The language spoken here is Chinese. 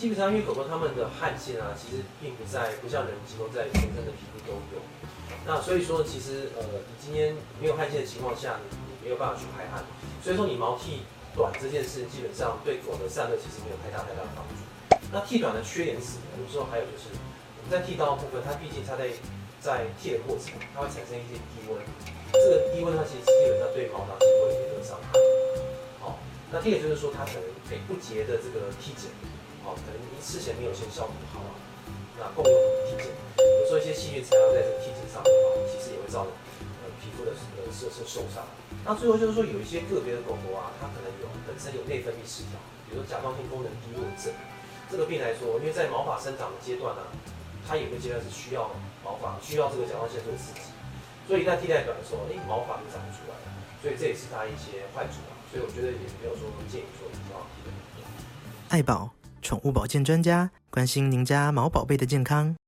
基本上因为狗狗它们的汗腺啊，其实并不在，不像人集中在全身的皮肤都有。那所以说，其实呃，你今天没有汗腺的情况下，你你没有办法去排汗。所以说，你毛剃短这件事，基本上对狗的散热其实没有太大太大的帮助。那剃短的缺点是什么？有时候还有就是，我们在剃刀的部分，它毕竟它在在剃的过程，它会产生一些低温。这个低温它其实基本上对毛囊是会有一个伤害。好，那第二个就是说，它可能给不洁的这个剃枕。哦，可能你事前没有先消毒好啊，那共用剃枕，有时候一些细菌残留在这个剃枕上的话，其实也会造成呃皮肤的呃色色受伤。那最后就是说，有一些个别的狗狗啊，它可能有本身有内分泌失调，比如说甲状腺功能低落症，这个病来说，因为在毛发生长的阶段呢、它有个阶段是需要毛发需要这个甲状腺做刺激，所以一旦替代短的时候，哎，毛发就长不出来了，所以这也是它一些坏处啊。所以我觉得也没有说建议说一定要剃的。爱宝。宠物保健专家关心您家毛宝贝的健康。